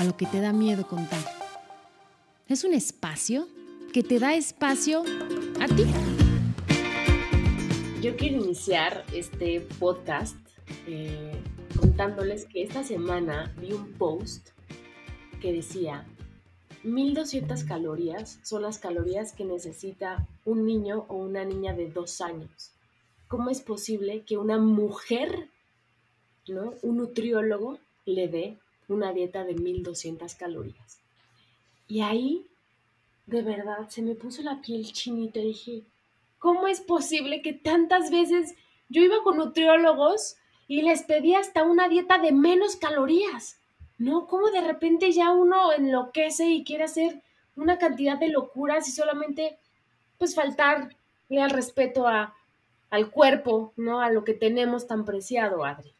A lo que te da miedo contar. Es un espacio que te da espacio a ti. Yo quiero iniciar este podcast eh, contándoles que esta semana vi un post que decía 1200 calorías son las calorías que necesita un niño o una niña de dos años. ¿Cómo es posible que una mujer, ¿no? un nutriólogo, le dé una dieta de 1200 calorías? Y ahí, de verdad, se me puso la piel chinita y dije, ¿cómo es posible que tantas veces yo iba con nutriólogos y les pedía hasta una dieta de menos calorías? ¿no? ¿Cómo de repente ya uno enloquece y quiere hacer una cantidad de locuras y solamente, pues, faltarle al respeto a, al cuerpo, ¿no? A lo que tenemos tan preciado, Adri.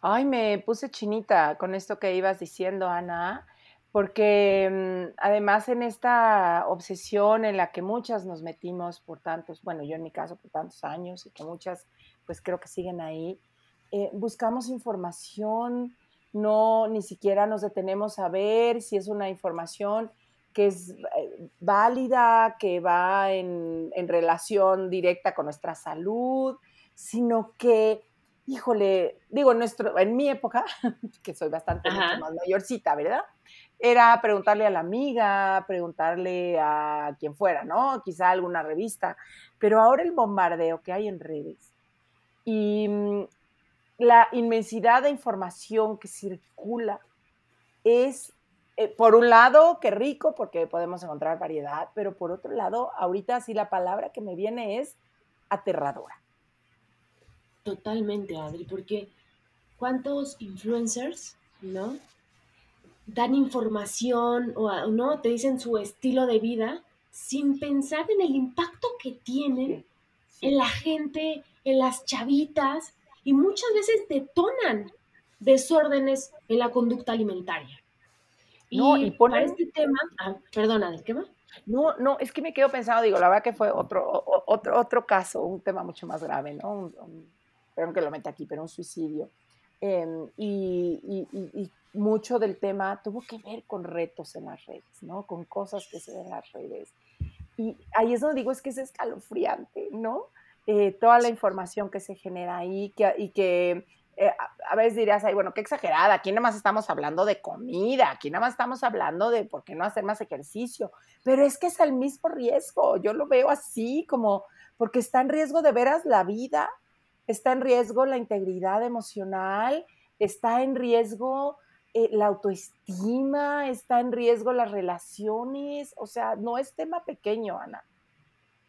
Ay, me puse chinita con esto que ibas diciendo, Ana, porque mm, además en esta obsesión en la que muchas nos metimos por tantos, bueno, yo en mi caso por tantos años y que muchas, pues creo que siguen ahí, eh, buscamos información, no ni siquiera nos detenemos a ver si es una información que es eh, válida, que va en, relación directa con nuestra salud, sino que, híjole, digo, nuestro, en mi época, que soy bastante más mayorcita, ¿verdad? Era preguntarle a la amiga, preguntarle a quien fuera, ¿no? Quizá alguna revista, pero ahora el bombardeo que hay en redes y mm, la inmensidad de información que circula es, eh, por un lado, qué rico, porque podemos encontrar variedad, pero por otro lado, ahorita sí la palabra que me viene es aterradora. Totalmente, Adri, porque ¿cuántos influencers, no? Dan información o, ¿no? Te dicen su estilo de vida sin pensar en el impacto que tienen en la gente, en las chavitas, y muchas veces detonan desórdenes en la conducta alimentaria. No, y, para este tema, ah, perdona, ¿de qué va? No, no, es que me quedo pensando, digo, la verdad que fue otro, otro, otro caso, un tema mucho más grave, ¿no? Perdón que lo meta aquí, pero un suicidio. Em, y, y, mucho del tema tuvo que ver con retos en las redes, ¿no? Con cosas que se ven en las redes. Y ahí es donde digo, es que es escalofriante, ¿no? Eh, toda la información que se genera ahí que, y que eh, a, veces dirías, ay, bueno, qué exagerada, aquí nada más estamos hablando de comida, aquí nada más estamos hablando de por qué no hacer más ejercicio, pero es que es el mismo riesgo, yo lo veo así, como porque está en riesgo de veras la vida, está en riesgo la integridad emocional, está en riesgo eh, la autoestima, está en riesgo las relaciones, o sea, no es tema pequeño, Ana.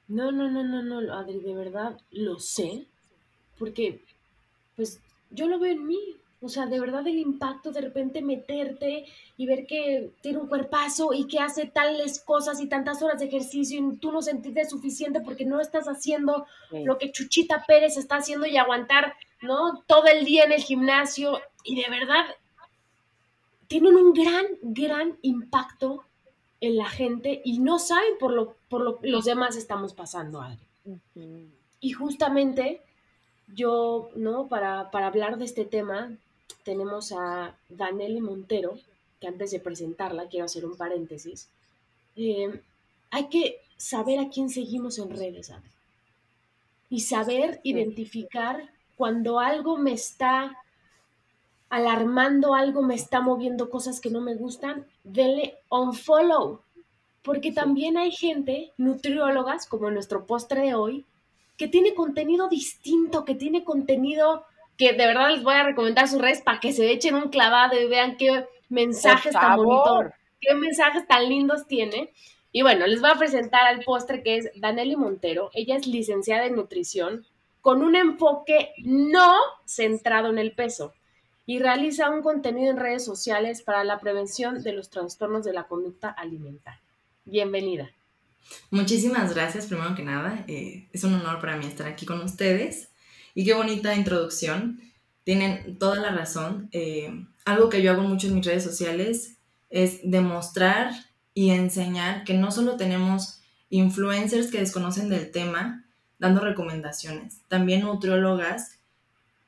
No, no, no, no, no, Adri, de verdad lo sé, porque pues yo lo veo en mí, o sea, de verdad el impacto de repente meterte y ver que tiene un cuerpazo y que hace tales cosas y tantas horas de ejercicio y tú no sentiste suficiente porque no estás haciendo lo que Chuchita Pérez está haciendo y aguantar, ¿no? Todo el día en el gimnasio y de verdad tienen un gran, gran impacto en la gente y no saben por lo por lo los demás estamos pasando algo. Y justamente yo, ¿no? Para, para, hablar de este tema, tenemos a Danelli Montero, que antes de presentarla, quiero hacer un paréntesis. Eh, hay que saber a quién seguimos en redes, Y saber identificar cuando algo me está alarmando algo, me está moviendo cosas que no me gustan, denle unfollow. Porque también hay gente, nutriólogas, como nuestro postre de hoy, que tiene contenido distinto, que tiene contenido que de verdad les voy a recomendar sus redes para que se echen un clavado y vean qué mensajes tan bonitos, qué mensajes tan lindos tiene. Y bueno, les voy a presentar al postre que es Danelli Montero. Ella es licenciada en nutrición con un enfoque no centrado en el peso. y realiza un contenido en redes sociales para la prevención de los trastornos de la conducta alimentaria. Bienvenida. Muchísimas gracias, primero que nada. Eh, es un honor para mí estar aquí con ustedes. Y qué bonita introducción. Tienen toda la razón. Eh, algo que yo hago mucho en mis redes sociales es demostrar y enseñar que no solo tenemos influencers que desconocen del tema dando recomendaciones, también nutriólogas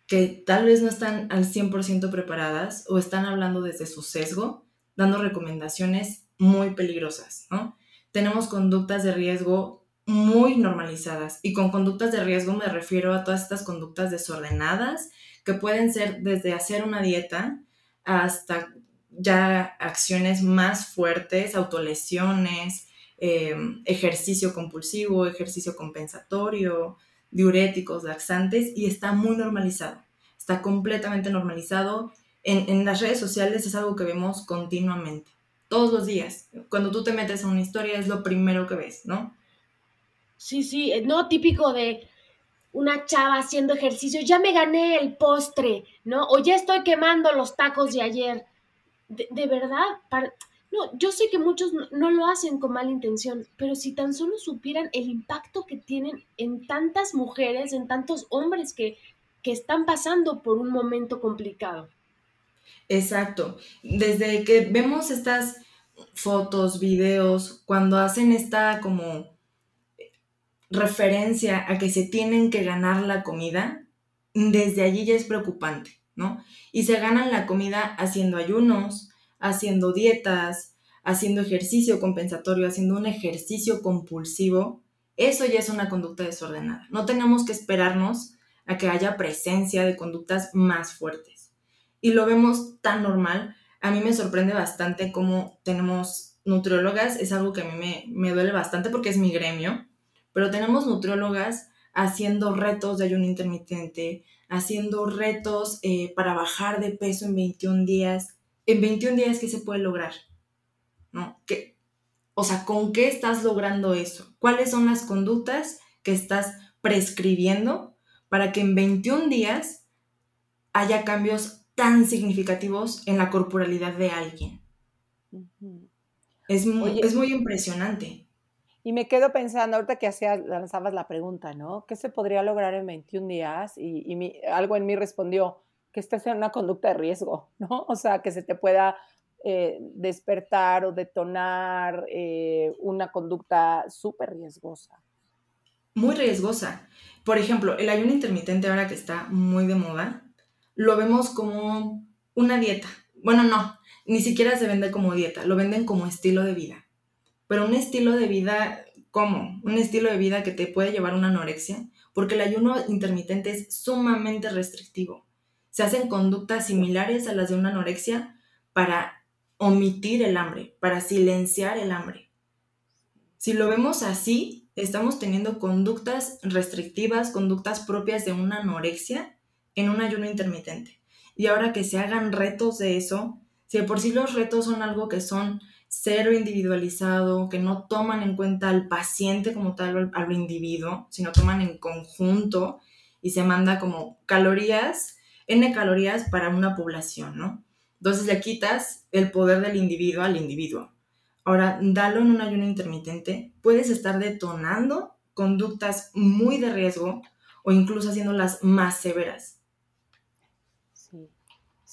que tal vez no están al 100% preparadas o están hablando desde su sesgo, dando recomendaciones muy peligrosas, ¿no? Tenemos conductas de riesgo muy normalizadas y con conductas de riesgo me refiero a todas estas conductas desordenadas que pueden ser desde hacer una dieta hasta ya acciones más fuertes, autolesiones, em, ejercicio compulsivo, ejercicio compensatorio, diuréticos, laxantes, y está muy normalizado. Está completamente normalizado. En, en, las redes sociales es algo que vemos continuamente, todos los días. Cuando tú te metes a una historia es lo primero que ves, ¿no? Sí, sí, eh, no típico de una chava haciendo ejercicio, ya me gané el postre, ¿no? O ya estoy quemando los tacos de ayer de, verdad, no, yo sé que muchos no, lo hacen con mala intención, pero si tan solo supieran el impacto que tienen en tantas mujeres, en tantos hombres que, que están pasando por un momento complicado. Exacto. Desde que vemos estas fotos, videos, cuando hacen esta como referencia a que se tienen que ganar la comida, desde allí ya es preocupante. ¿no? Y se ganan la comida haciendo ayunos, haciendo dietas, haciendo ejercicio compensatorio, haciendo un ejercicio compulsivo. Eso ya es una conducta desordenada. No tenemos que esperarnos a que haya presencia de conductas más fuertes. Y lo vemos tan normal. A mí me sorprende bastante cómo tenemos nutriólogas, es algo que a mí me, me duele bastante porque es mi gremio, pero tenemos nutriólogas haciendo retos de ayuno intermitente, haciendo retos eh, para bajar de peso en 21 días. En 21 días, ¿qué se puede lograr? ¿No? ¿Qué? O sea, ¿con qué estás logrando eso? ¿Cuáles son las conductas que estás prescribiendo para que en 21 días haya cambios tan significativos en la corporalidad de alguien? es, es muy impresionante. Y me quedo pensando, ahorita que hacías, lanzabas la pregunta, ¿no? ¿Qué se podría lograr en 21 días? Y, algo en mí respondió que estés en una conducta de riesgo, ¿no? O sea, que se te pueda eh, despertar o detonar eh, una conducta súper riesgosa. Muy riesgosa. Por ejemplo, el ayuno intermitente ahora que está muy de moda, lo vemos como una dieta. Bueno, no, ni siquiera se vende como dieta, lo venden como estilo de vida pero un estilo de vida, ¿cómo? Un estilo de vida que te puede llevar a una anorexia, porque el ayuno intermitente es sumamente restrictivo. Se hacen conductas similares a las de una anorexia para omitir el hambre, para silenciar el hambre. Si lo vemos así, estamos teniendo conductas restrictivas, conductas propias de una anorexia en un ayuno intermitente. Y ahora que se hagan retos de eso, si de por sí los retos son algo que son cero individualizado, que no toman en cuenta al paciente como tal, al, individuo, sino toman en conjunto y se manda como calorías, N calorías para una población, ¿no? Entonces le quitas el poder del individuo al individuo. Ahora, dalo en un ayuno intermitente, puedes estar detonando conductas muy de riesgo o incluso haciéndolas más severas.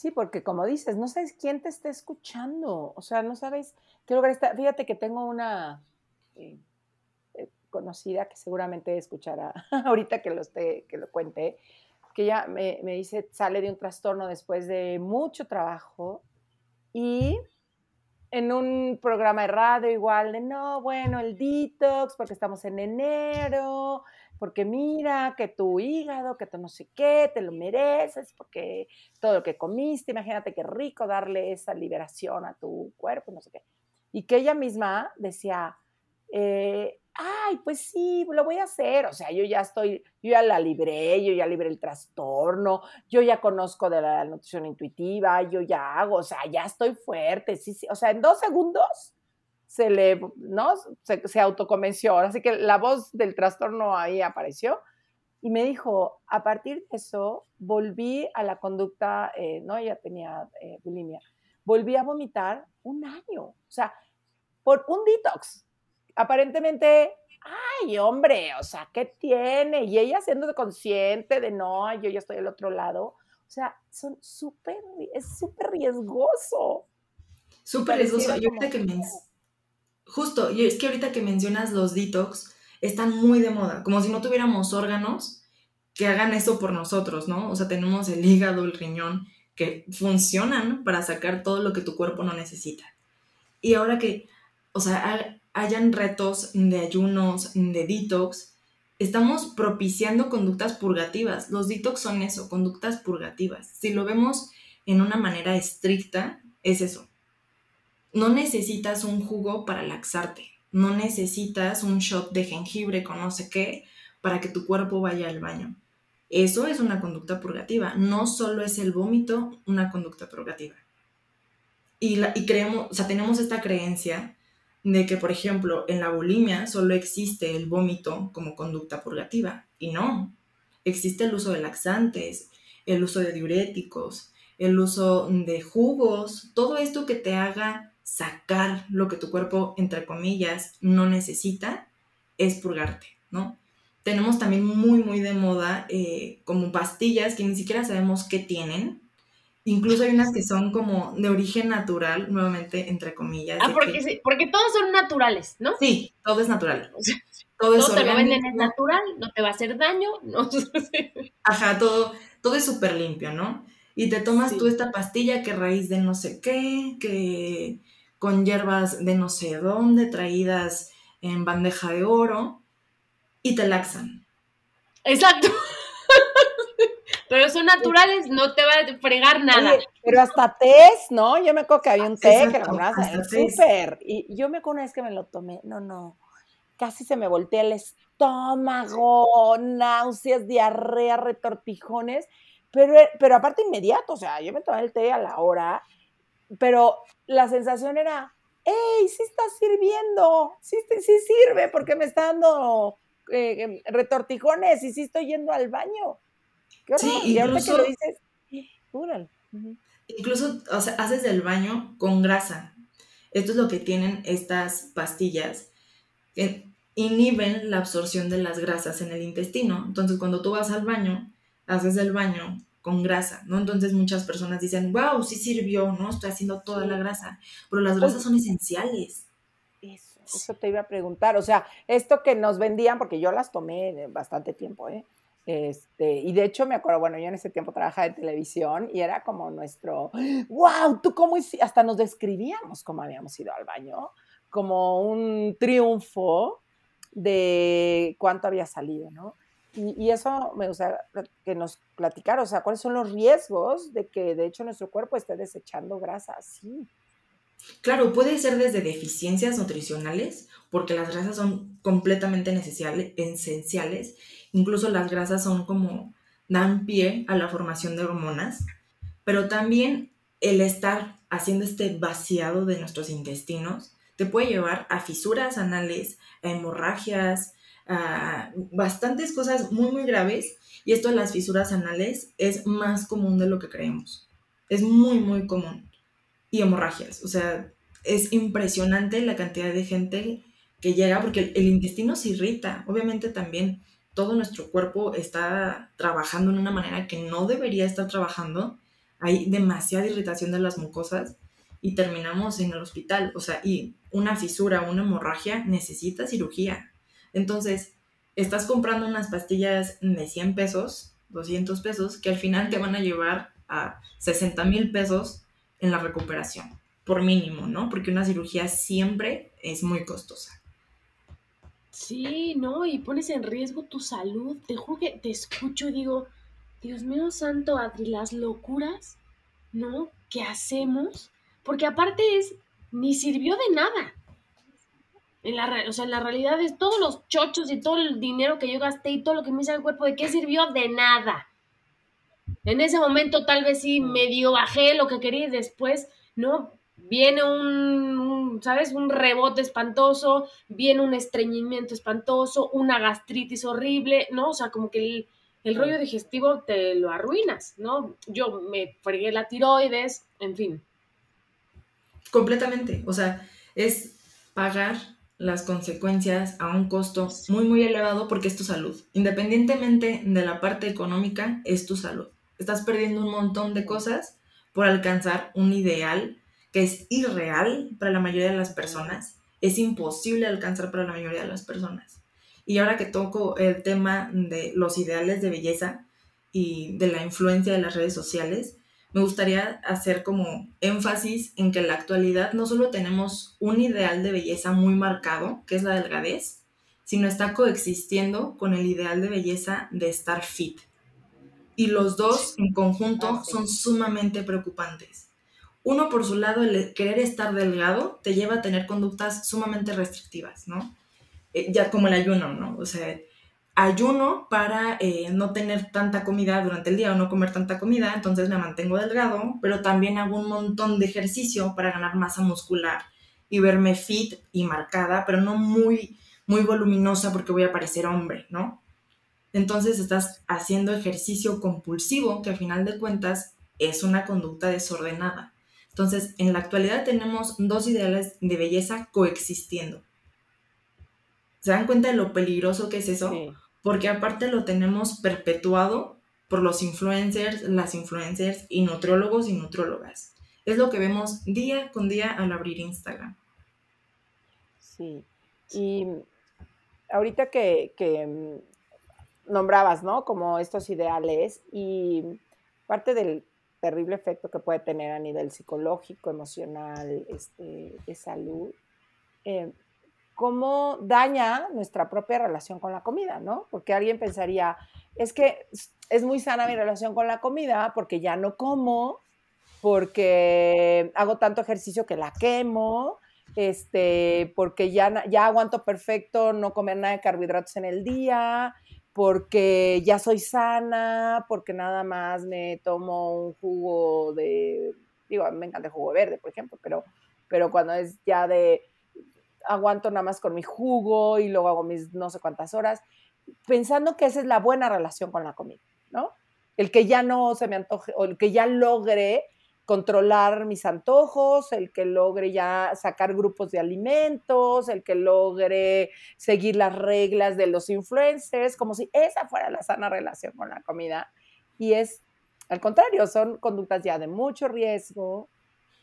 Sí, porque como dices, no sabes quién te está escuchando, o sea, no sabes qué lugar está. Fíjate que tengo una eh, eh, conocida que seguramente escuchará ahorita que lo, esté, que lo cuente, que ella me, me dice, sale de un trastorno después de mucho trabajo y en un programa de radio igual de, no, bueno, el detox, porque estamos en enero, porque mira que tu hígado, que tú no sé qué, te lo mereces, porque todo lo que comiste, imagínate qué rico darle esa liberación a tu cuerpo, no sé qué. Y que ella misma decía, eh, ay, pues sí, lo voy a hacer, o sea, yo ya estoy, yo ya la libré, yo ya libré el trastorno, yo ya conozco de la nutrición intuitiva, yo ya hago, o sea, ya estoy fuerte, sí, sí, o sea, en dos segundos se le, ¿no? Se, se autoconvenció. Así que la voz del trastorno ahí apareció. Y me dijo, a partir de eso, volví a la conducta, eh, no, ella tenía eh, bulimia, volví a vomitar un año, o sea, por un detox. Aparentemente, ay, hombre, o sea, ¿qué tiene? Y ella siendo consciente de, no, yo ya estoy al otro lado. O sea, son súper, es súper riesgoso. Súper riesgoso. Y ahorita que me... Justo, y es que ahorita que mencionas los detox, están muy de moda, como si no tuviéramos órganos que hagan eso por nosotros, ¿no? O sea, tenemos el hígado, el riñón, que funcionan para sacar todo lo que tu cuerpo no necesita. Y ahora que, o sea, hayan retos de ayunos, de detox, estamos propiciando conductas purgativas. Los detox son eso, conductas purgativas. Si lo vemos en una manera estricta, es eso. No necesitas un jugo para laxarte no necesitas un shot de jengibre con no sé qué para que tu cuerpo vaya al baño. Eso es una conducta purgativa. No solo es el vómito una conducta purgativa. Y, la, y creemos, o sea, tenemos esta creencia de que, por ejemplo, en la bulimia solo existe el vómito como conducta purgativa. Y no. Existe el uso de laxantes, el uso de diuréticos, el uso de jugos, todo esto que te haga sacar lo que tu cuerpo, entre comillas, no necesita, es purgarte, ¿no? Tenemos también muy, muy de moda eh, como pastillas que ni siquiera sabemos qué tienen. Incluso hay unas que son como de origen natural, nuevamente, entre comillas. Ah, porque, porque todos son naturales, ¿no? Sí, todo es natural. todo, es te lo venden es natural, no te va a hacer daño, no Ajá, todo, todo es súper limpio, ¿no? Y te tomas tú esta pastilla que raíz de no sé qué, que con hierbas de no sé dónde, traídas en bandeja de oro, y te laxan. Exacto. pero son naturales, no te va a fregar nada. pero hasta tés, ¿no? Yo me acuerdo que había un té que era súper. Y yo me acuerdo una vez que me lo tomé, no, no, casi se me voltea el estómago, náuseas, diarrea, retortijones, pero, pero aparte inmediato, o sea, yo me tomé el té a la hora pero la sensación era, ¡Ey, sí está sirviendo! Sí, sí sirve porque me está dando eh, retortijones y sí estoy yendo al baño. ¿Qué sí, y incluso, que lo dices, Incluso o sea, haces el baño con grasa. Esto es lo que tienen estas pastillas, que inhiben la absorción de las grasas en el intestino. Entonces, cuando tú vas al baño, haces el baño con grasa, ¿no? Entonces muchas personas dicen, wow, sí sirvió, ¿no? Estoy haciendo toda la grasa, pero las grasas son esenciales. Eso, eso te iba a preguntar, o sea, esto que nos vendían, porque yo las tomé bastante tiempo, ¿eh? Este, y de hecho me acuerdo, bueno, yo en ese tiempo trabajaba en televisión y era como nuestro, wow, tú cómo hiciste, hasta nos describíamos cómo habíamos ido al baño, como un triunfo de cuánto había salido, ¿no? Y, eso me gustaría que nos platicara, o sea, cuáles son los riesgos de que de hecho nuestro cuerpo esté desechando grasa así. Claro, puede ser desde deficiencias nutricionales, porque las grasas son completamente esenciales. Incluso las grasas son como dan pie a la formación de hormonas, pero también el estar haciendo este vaciado de nuestros intestinos te puede llevar a fisuras anales, a hemorragias, bastantes cosas muy, muy graves. Y esto de las fisuras anales es más común de lo que creemos. Es muy, muy común. Y hemorragias. O sea, es impresionante la cantidad de gente que llega porque el, intestino se irrita. Obviamente también todo nuestro cuerpo está trabajando en una manera que no debería estar trabajando. Hay demasiada irritación de las mucosas y terminamos en el hospital. O sea, y una fisura, una hemorragia necesita cirugía. Entonces, estás comprando unas pastillas de 100 pesos, 200 pesos, que al final te van a llevar a 60 mil pesos en la recuperación, por mínimo, ¿no? Porque una cirugía siempre es muy costosa. Sí, no, y pones en riesgo tu salud. Te juro que te escucho y digo, Dios mío santo, Adri, las locuras, ¿no? ¿Qué hacemos? Porque aparte es, ni sirvió de nada. En la, o sea, en la realidad es todos los chochos y todo el dinero que yo gasté y todo lo que me hizo el cuerpo, ¿de qué sirvió? De nada. En ese momento tal vez sí medio bajé lo que quería y después, ¿no? viene un, ¿sabes? Un rebote espantoso, viene un estreñimiento espantoso, una gastritis horrible, ¿no? O sea, como que el, el rollo digestivo te lo arruinas, ¿no? Yo me fregué la tiroides, en fin. Completamente, o sea, es pagar las consecuencias a un costo muy, muy elevado porque es tu salud. Independientemente de la parte económica, es tu salud. Estás perdiendo un montón de cosas por alcanzar un ideal que es irreal para la mayoría de las personas. Es imposible alcanzar para la mayoría de las personas. Y ahora que toco el tema de los ideales de belleza y de la influencia de las redes sociales, me gustaría hacer como énfasis en que en la actualidad no solo tenemos un ideal de belleza muy marcado, que es la delgadez, sino está coexistiendo con el ideal de belleza de estar fit. Y los dos en conjunto son sumamente preocupantes. Uno por su lado, el querer estar delgado te lleva a tener conductas sumamente restrictivas, ¿no? Eh, ya como el ayuno, ¿no? O sea, ayuno para eh, no tener tanta comida durante el día o no comer tanta comida, entonces me mantengo delgado, pero también hago un montón de ejercicio para ganar masa muscular y verme fit y marcada, pero no muy, muy voluminosa porque voy a parecer hombre, ¿no? Entonces estás haciendo ejercicio compulsivo que al final de cuentas es una conducta desordenada. Entonces, en la actualidad tenemos dos ideales de belleza coexistiendo. ¿Se dan cuenta de lo peligroso que es eso? Porque aparte lo tenemos perpetuado por los influencers, las influencers y nutriólogos y nutriólogas. Es lo que vemos día con día al abrir Instagram. Sí. Y ahorita que, que mm, nombrabas, ¿no? Como estos ideales y parte del terrible efecto que puede tener a nivel psicológico, emocional, este, de salud, eh, cómo daña nuestra propia relación con la comida, ¿no? Porque alguien pensaría, es que es muy sana mi relación con la comida porque ya no como, porque hago tanto ejercicio que la quemo, este, porque ya, ya aguanto perfecto no comer nada de carbohidratos en el día, porque ya soy sana, porque nada más me tomo un jugo de, digo, me encanta el jugo verde, por ejemplo, pero, pero cuando es ya de aguanto nada más con mi jugo y luego hago mis no sé cuántas horas, pensando que esa es la buena relación con la comida, ¿no? El que ya no se me antoje, o el que ya logre controlar mis antojos, el que logre ya sacar grupos de alimentos, el que logre seguir las reglas de los influencers, como si esa fuera la sana relación con la comida. Y es al contrario, son conductas ya de mucho riesgo,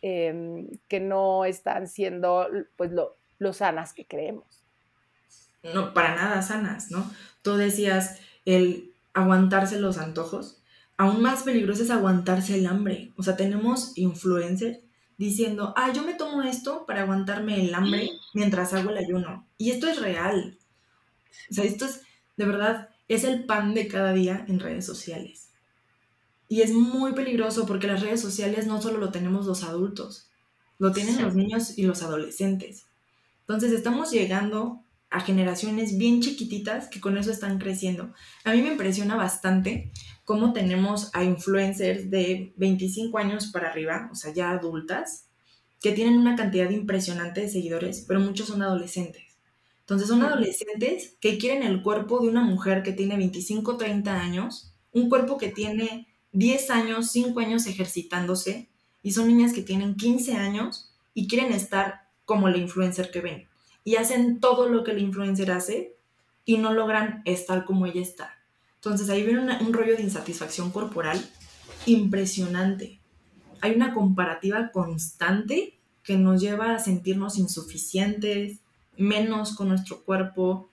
em, que no están siendo pues lo, lo sanas que creemos. No, para nada sanas, ¿no? Tú decías el aguantarse los antojos. Aún más peligroso es aguantarse el hambre. O sea, tenemos influencers diciendo, ah, yo me tomo esto para aguantarme el hambre mientras hago el ayuno. Y esto es real. O sea, esto es, de verdad, es el pan de cada día en redes sociales. Y es muy peligroso porque las redes sociales no solo lo tenemos los adultos, lo tienen los niños y los adolescentes. Entonces estamos llegando a generaciones bien chiquititas que con eso están creciendo. A mí me impresiona bastante cómo tenemos a influencers de 25 años para arriba, o sea, ya adultas, que tienen una cantidad impresionante de seguidores, pero muchos son adolescentes. Entonces son adolescentes que quieren el cuerpo de una mujer que tiene 25, 30 años, un cuerpo que tiene 10 años, 5 años ejercitándose, y son niñas que tienen 15 años y quieren estar como la influencer que ven. Y hacen todo lo que el influencer hace y no logran estar como ella está. Entonces ahí viene un rollo de insatisfacción corporal impresionante. Hay una comparativa constante que nos lleva a sentirnos insuficientes, menos con nuestro cuerpo.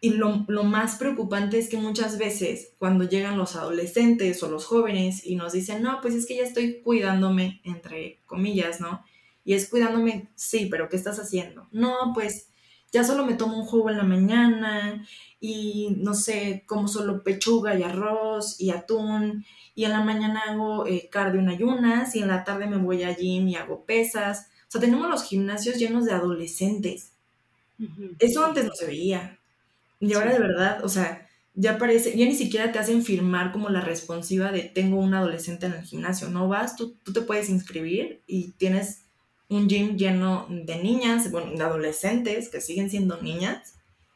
Y lo, lo, más preocupante es que muchas veces cuando llegan los adolescentes o los jóvenes y nos dicen, no, pues es que ya estoy cuidándome, entre comillas, ¿no? Y es cuidándome, sí, pero ¿qué estás haciendo? No, pues ya solo me tomo un jugo en la mañana y no sé, como solo pechuga y arroz y atún y en la mañana hago eh, cardio en ayunas y en la tarde me voy a gym y hago pesas. O sea, tenemos los gimnasios llenos de adolescentes. Eso antes no se veía. Y ahora de verdad, o sea, ya parece, ya ni siquiera te hacen firmar como la responsiva de tengo un adolescente en el gimnasio. No vas, tú, tú te puedes inscribir y tienes un gym lleno de niñas, bueno, de adolescentes que siguen siendo niñas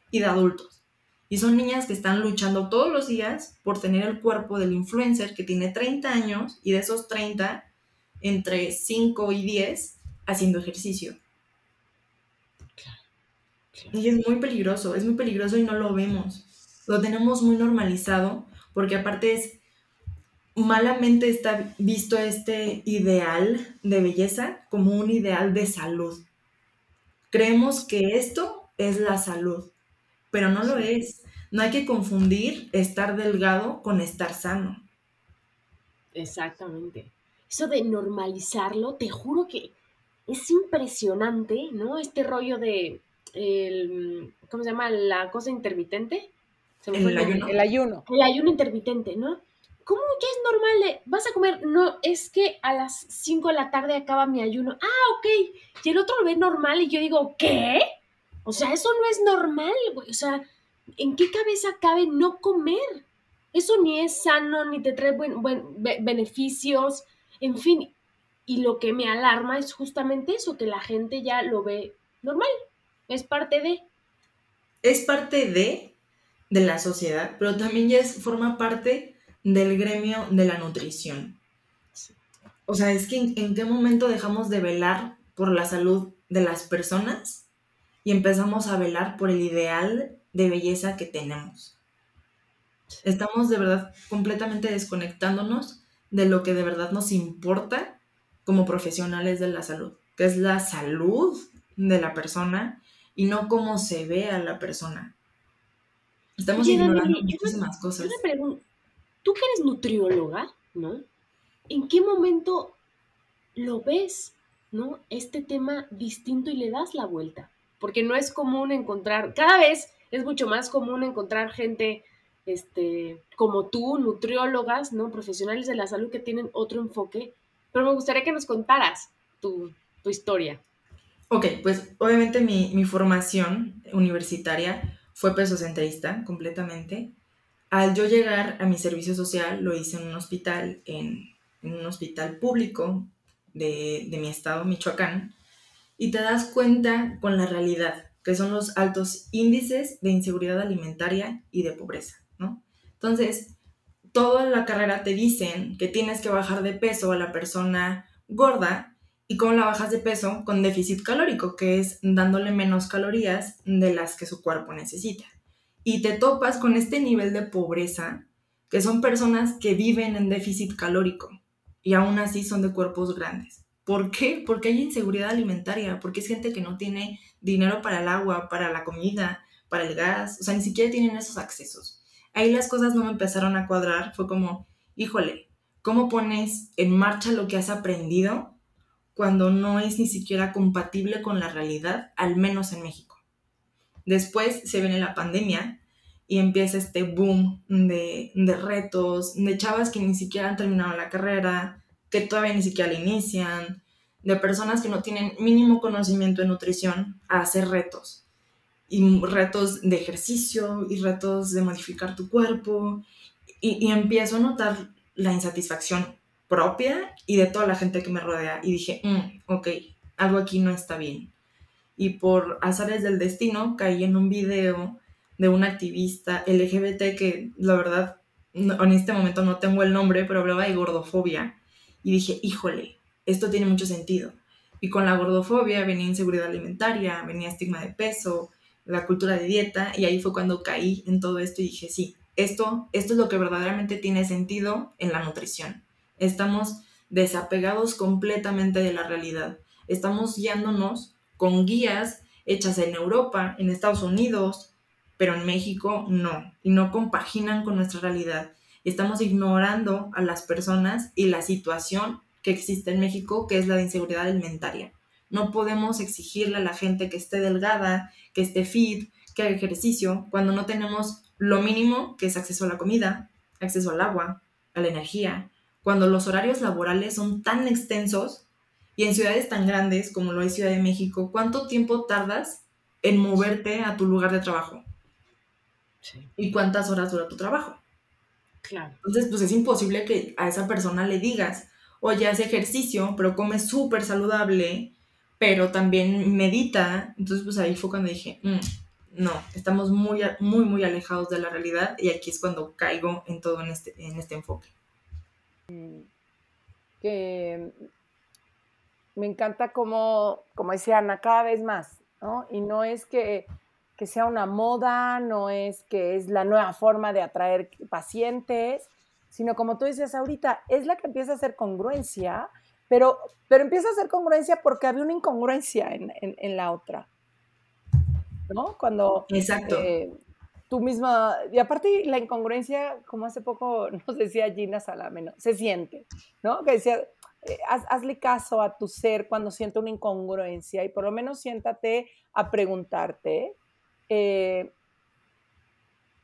y de adultos. Y son niñas que están luchando todos los días por tener el cuerpo del influencer que tiene 30 años y de esos 30, entre 5 y 10, haciendo ejercicio. Y es muy peligroso, es muy peligroso y no lo vemos. Lo tenemos muy normalizado porque aparte es malamente está visto este ideal de belleza como un ideal de salud. Creemos que esto es la salud, pero no lo es. No hay que confundir estar delgado con estar sano. Exactamente. Eso de normalizarlo, te juro que es impresionante, ¿no? Este rollo de, el, ¿cómo se llama? La cosa intermitente. el, ayuno. el ayuno. El ayuno intermitente, ¿no? ¿Cómo ya es normal? vas a comer, no, es que a las 5 de la tarde acaba mi ayuno. Ah, ok. Y el otro lo ve normal y yo digo, ¿qué? O sea, eso no es normal, güey. O sea, ¿en qué cabeza cabe no comer? Eso ni es sano, ni te trae buen, beneficios, en fin. Y lo que me alarma es justamente eso, que la gente ya lo ve normal. Es parte de. Es parte de, de la sociedad, pero también ya es, forma parte del gremio de la nutrición. O sea, es que en, qué momento dejamos de velar por la salud de las personas y empezamos a velar por el ideal de belleza que tenemos. Estamos de verdad completamente desconectándonos de lo que de verdad nos importa como profesionales de la salud, que es la salud de la persona y no cómo se ve a la persona. Estamos ignorando muchísimas cosas tú que eres nutrióloga, ¿no? ¿En qué momento lo ves, ¿no? Este tema distinto y le das la vuelta. Porque no es común encontrar, cada vez es mucho más común encontrar gente este, como tú, nutriólogas, ¿no? Profesionales de la salud que tienen otro enfoque. Pero me gustaría que nos contaras tu, historia. Ok, pues obviamente mi, mi formación universitaria fue pesocentrista completamente al yo llegar a mi servicio social, lo hice en un hospital, en, un hospital público de, mi estado, Michoacán, y te das cuenta con la realidad, que son los altos índices de inseguridad alimentaria y de pobreza, ¿no? Entonces, toda la carrera te dicen que tienes que bajar de peso a la persona gorda y cómo la bajas de peso con déficit calórico, que es dándole menos calorías de las que su cuerpo necesita y te topas con este nivel de pobreza, que son personas que viven en déficit calórico y aún así son de cuerpos grandes. ¿Por qué? Porque hay inseguridad alimentaria, porque es gente que no tiene dinero para el agua, para la comida, para el gas, o sea, ni siquiera tienen esos accesos. Ahí las cosas no me empezaron a cuadrar, fue como, híjole, ¿cómo pones en marcha lo que has aprendido cuando no es ni siquiera compatible con la realidad, al menos en México? Después se viene la pandemia y empieza este boom de, retos, de chavas que ni siquiera han terminado la carrera, que todavía ni siquiera la inician, de personas que no tienen mínimo conocimiento de nutrición a hacer retos. Y retos de ejercicio y retos de modificar tu cuerpo. Y, empiezo a notar la insatisfacción propia y de toda la gente que me rodea. Y dije, mm, ok, algo aquí no está bien y por azares del destino caí en un video de un activista LGBT que la verdad en este momento no tengo el nombre, pero hablaba de gordofobia y dije, híjole, esto tiene mucho sentido. Y con la gordofobia venía inseguridad alimentaria, venía estigma de peso, la cultura de dieta y ahí fue cuando caí en todo esto y dije, sí, esto, esto es lo que verdaderamente tiene sentido en la nutrición. Estamos desapegados completamente de la realidad. Estamos guiándonos con guías hechas en Europa, en Estados Unidos, pero en México no, y no compaginan con nuestra realidad. Estamos ignorando a las personas y la situación que existe en México, que es la de inseguridad alimentaria. No podemos exigirle a la gente que esté delgada, que esté fit, que haga ejercicio, cuando no tenemos lo mínimo, que es acceso a la comida, acceso al agua, a la energía, cuando los horarios laborales son tan extensos y en ciudades tan grandes como lo es Ciudad de México, ¿cuánto tiempo tardas en moverte a tu lugar de trabajo? Sí. ¿Y cuántas horas dura tu trabajo? Claro. Entonces, pues es imposible que a esa persona le digas, oye, hace ejercicio, pero come súper saludable, pero también medita. Entonces, pues ahí fue cuando dije, mm, no, estamos muy, muy, muy alejados de la realidad y aquí es cuando caigo en todo en este, en este enfoque. Que me encanta como, como decía Ana, cada vez más, ¿no? Y no es que, que sea una moda, no es que es la nueva forma de atraer pacientes, sino como tú dices ahorita, es la que empieza a hacer congruencia, pero, pero empieza a hacer congruencia porque había una incongruencia en, en, la otra. ¿No? Cuando Exacto. Eh, tú misma, y aparte la incongruencia, como hace poco nos decía Gina Salameno, se siente, ¿no? Que decía, eh, hazle caso a tu ser cuando siente una incongruencia y por lo menos siéntate a preguntarte eh,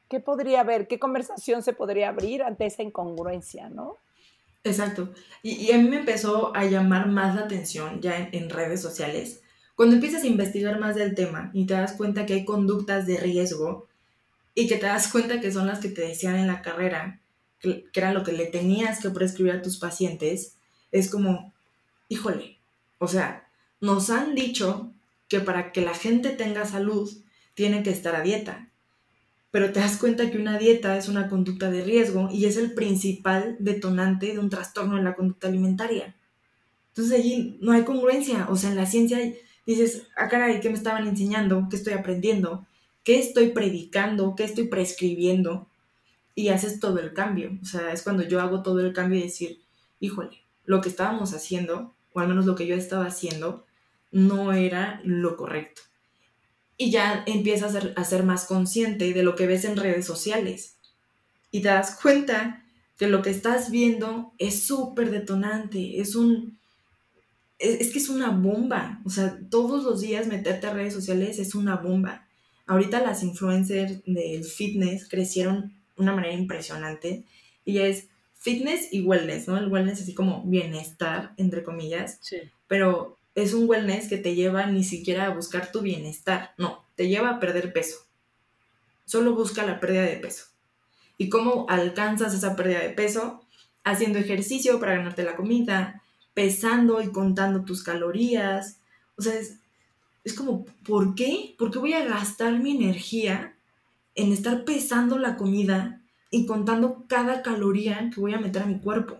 qué podría haber, qué conversación se podría abrir ante esa incongruencia, ¿no? Exacto. Y, a mí me empezó a llamar más la atención ya en, redes sociales. Cuando empiezas a investigar más del tema y te das cuenta que hay conductas de riesgo y que te das cuenta que son las que te decían en la carrera, que, que era lo que le tenías que prescribir a tus pacientes, es como, híjole, o sea, nos han dicho que para que la gente tenga salud tiene que estar a dieta, pero te das cuenta que una dieta es una conducta de riesgo y es el principal detonante de un trastorno en la conducta alimentaria. Entonces allí no hay congruencia, o sea, en la ciencia dices, ah, caray, ¿qué me estaban enseñando? ¿Qué estoy aprendiendo? ¿Qué estoy predicando? ¿Qué estoy prescribiendo? Y haces todo el cambio. O sea, es cuando yo hago todo el cambio y decir, híjole, lo que estábamos haciendo, o al menos lo que yo estaba haciendo, no era lo correcto. Y ya empiezas a ser, más consciente de lo que ves en redes sociales. Y te das cuenta que lo que estás viendo es súper detonante, es un... Es, que es una bomba. O sea, todos los días meterte a redes sociales es una bomba. Ahorita las influencers del fitness crecieron de una manera impresionante. Y es, fitness y wellness, ¿no? El wellness así como bienestar, entre comillas. Sí. Pero es un wellness que te lleva ni siquiera a buscar tu bienestar, no, te lleva a perder peso. Solo busca la pérdida de peso. ¿Y cómo alcanzas esa pérdida de peso? Haciendo ejercicio para ganarte la comida, pesando y contando tus calorías. O sea, es, es como, ¿por qué? ¿Por qué voy a gastar mi energía en estar pesando la comida y contando cada caloría que voy a meter a mi cuerpo.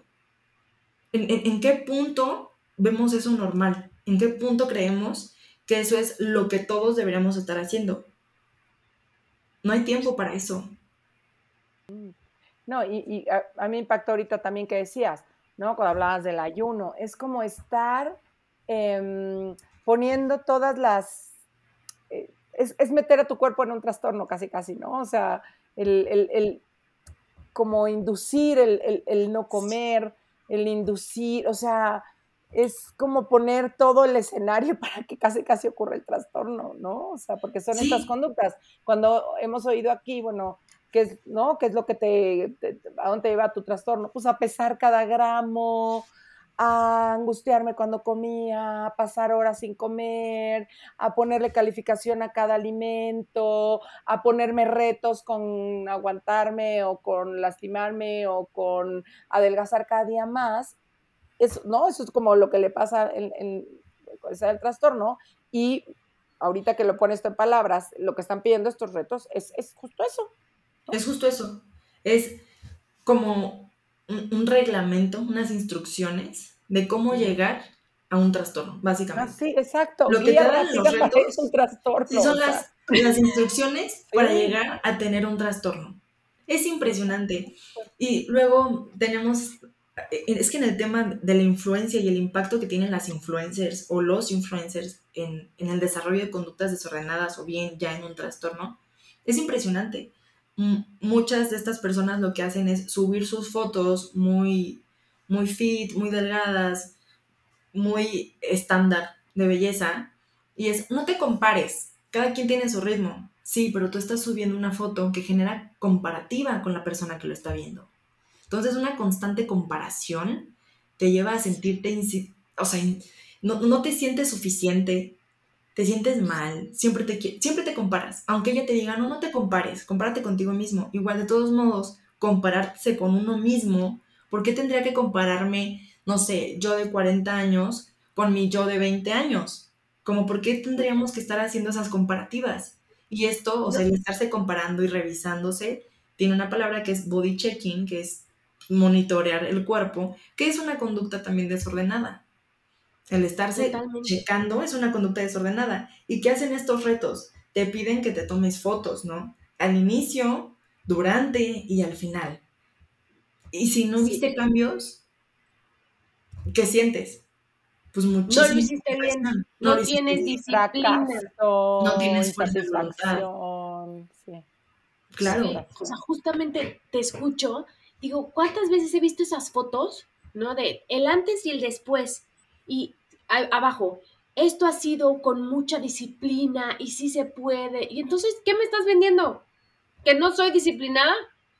¿En, qué punto vemos eso normal? ¿En qué punto creemos que eso es lo que todos deberíamos estar haciendo? No hay tiempo para eso. No, y, a, mí me impactó ahorita también que decías, ¿no? Cuando hablabas del ayuno, es como estar em, poniendo todas las... Eh, es, meter a tu cuerpo en un trastorno casi, casi, ¿no? O sea, el como inducir el, no comer, el inducir, o sea, es como poner todo el escenario para que casi casi ocurra el trastorno, ¿no? O sea, porque son estas conductas. Cuando hemos oído aquí, bueno, ¿qué es, no? ¿Qué es lo que te, a dónde te lleva tu trastorno? Pues a pesar cada gramo, a angustiarme cuando comía, a pasar horas sin comer, a ponerle calificación a cada alimento, a ponerme retos con aguantarme o con lastimarme o con adelgazar cada día más. Eso, ¿no? Eso es como lo que le pasa en, el trastorno. Y ahorita que lo pones en palabras, lo que están pidiendo estos retos es, justo eso. Es justo eso. Es como un, reglamento, unas instrucciones de cómo llegar a un trastorno, básicamente. Ah, sí, exacto. Lo que te dan los retos es un trastorno. Sí, son las, las instrucciones para llegar a tener un trastorno. Es impresionante. Y luego tenemos, eh, es que en el tema de la influencia y el impacto que tienen las influencers o los influencers en, en el desarrollo de conductas desordenadas o bien ya en un trastorno, es impresionante. Muchas de estas personas lo que hacen es subir sus fotos muy muy fit, muy delgadas, muy estándar de belleza. Y es, no te compares, cada quien tiene su ritmo. Sí, pero tú estás subiendo una foto que genera comparativa con la persona que lo está viendo. Entonces, una constante comparación te lleva a sentirte, o sea, no, te sientes suficiente, te sientes mal, siempre te, siempre te comparas. Aunque ella te diga, no, no te compares, compárate contigo mismo. Igual, de todos modos, compararse con uno mismo ¿Por qué tendría que compararme, no sé, yo de 40 años con mi yo de 20 años? Como por qué tendríamos que estar haciendo esas comparativas. Y esto, o sea, estarse comparando y revisándose, tiene una palabra que es body checking, que es monitorear el cuerpo, que es una conducta también desordenada. El estarse checando es una conducta desordenada. ¿Y qué hacen estos retos? Te piden que te tomes fotos, ¿no? Al inicio, durante y al final. Y si no viste cambios, ¿qué sientes? Pues muchísimo. No lo hiciste bien, no, tienes disciplina. no tienes fuerza de voluntad. Claro. O sea, justamente te escucho, digo, ¿cuántas veces he visto esas fotos, no? De el antes y el después. Y abajo, esto ha sido con mucha disciplina y sí se puede. Y entonces, ¿qué me estás vendiendo? ¿Que no soy disciplinada?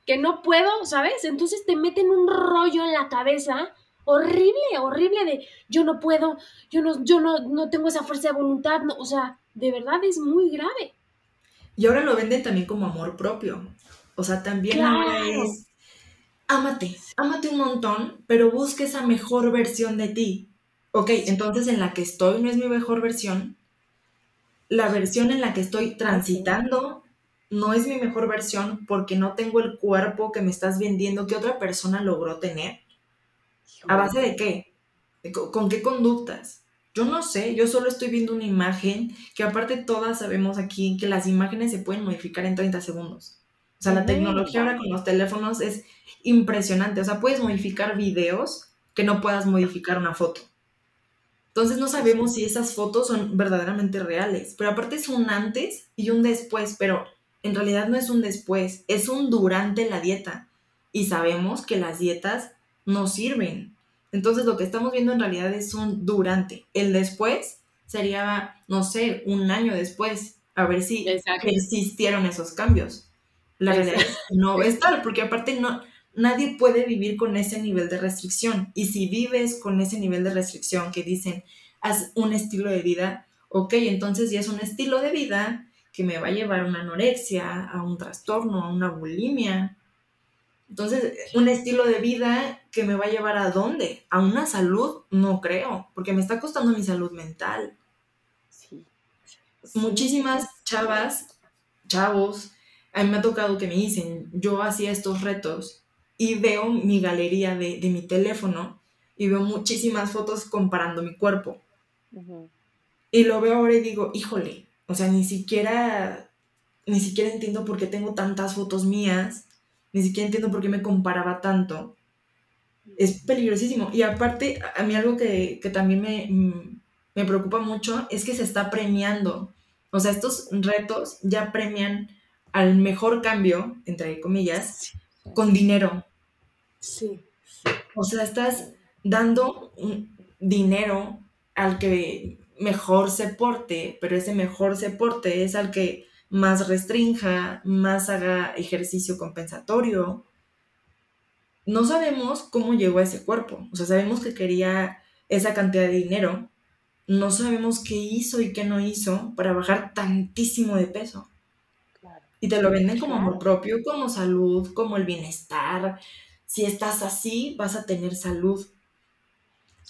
¿Que no puedo? ¿Sabes? Entonces te meten un rollo en la cabeza horrible, horrible de yo no puedo, yo no, yo no, no tengo esa fuerza de voluntad. No, o sea, de verdad es muy grave. Y ahora lo venden también como amor propio. O sea, también es ámate, ámate un montón, pero busca esa mejor versión de ti ok, entonces en la que estoy no es mi mejor versión, la versión en la que estoy transitando no es mi mejor versión porque no tengo el cuerpo que me estás vendiendo que otra persona logró tener. ¿A base de qué? ¿Con qué conductas? Yo no sé, yo solo estoy viendo una imagen que aparte todas sabemos aquí que las imágenes se pueden modificar en 30 segundos. O sea, la tecnología ahora con los teléfonos es impresionante. O sea, puedes modificar videos que no puedas modificar una foto. Entonces no sabemos si esas fotos son verdaderamente reales. Pero aparte es un antes y un después, pero en realidad no es un después, es un durante la dieta. Y sabemos que las dietas no sirven. Entonces lo que estamos viendo en realidad es un durante. El después sería, no sé, un año después, a ver si existieron esos cambios. La realidad no es tal, porque aparte no, nadie puede vivir con ese nivel de restricción. Y si vives con ese nivel de restricción que dicen, haz un estilo de vida, ok, entonces ya es un estilo de vida que me va a llevar a una anorexia, a un trastorno, a una bulimia. Entonces, un estilo de vida que me va a llevar a dónde? A una salud, no creo, porque me está costando mi salud mental. Sí. Muchísimas chavas, chavos, a mí me ha tocado que me dicen, yo hacía estos retos y veo mi galería de, mi teléfono y veo muchísimas fotos comparando mi cuerpo. Y lo veo ahora y digo, híjole, o sea, ni siquiera, ni siquiera entiendo por qué tengo tantas fotos mías, ni siquiera entiendo por qué me comparaba tanto. Es peligrosísimo. Y aparte, a mí algo que, también me, me preocupa mucho es que se está premiando. O sea, estos retos ya premian al mejor cambio, entre comillas, con dinero. Sí, O sea, estás dando dinero al que mejor se porte, pero ese mejor se porte es al que más restrinja, más haga ejercicio compensatorio. No sabemos cómo llegó a ese cuerpo. O sea, sabemos que quería esa cantidad de dinero. No sabemos qué hizo y qué no hizo para bajar tantísimo de peso. Y te lo venden como amor propio, como salud, como el bienestar, si estás así, vas a tener salud.